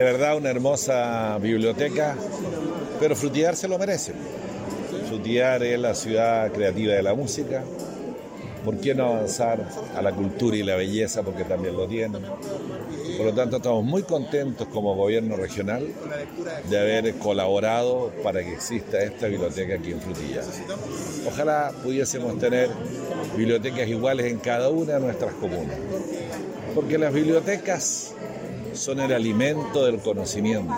De verdad una hermosa biblioteca, pero Frutillar se lo merece. Frutillar es la ciudad creativa de la música. ¿Por qué no avanzar a la cultura y la belleza? Porque también lo tienen. Por lo tanto, estamos muy contentos como gobierno regional de haber colaborado para que exista esta biblioteca aquí en Frutillar. Ojalá pudiésemos tener bibliotecas iguales en cada una de nuestras comunas. Porque las bibliotecas son el alimento del conocimiento.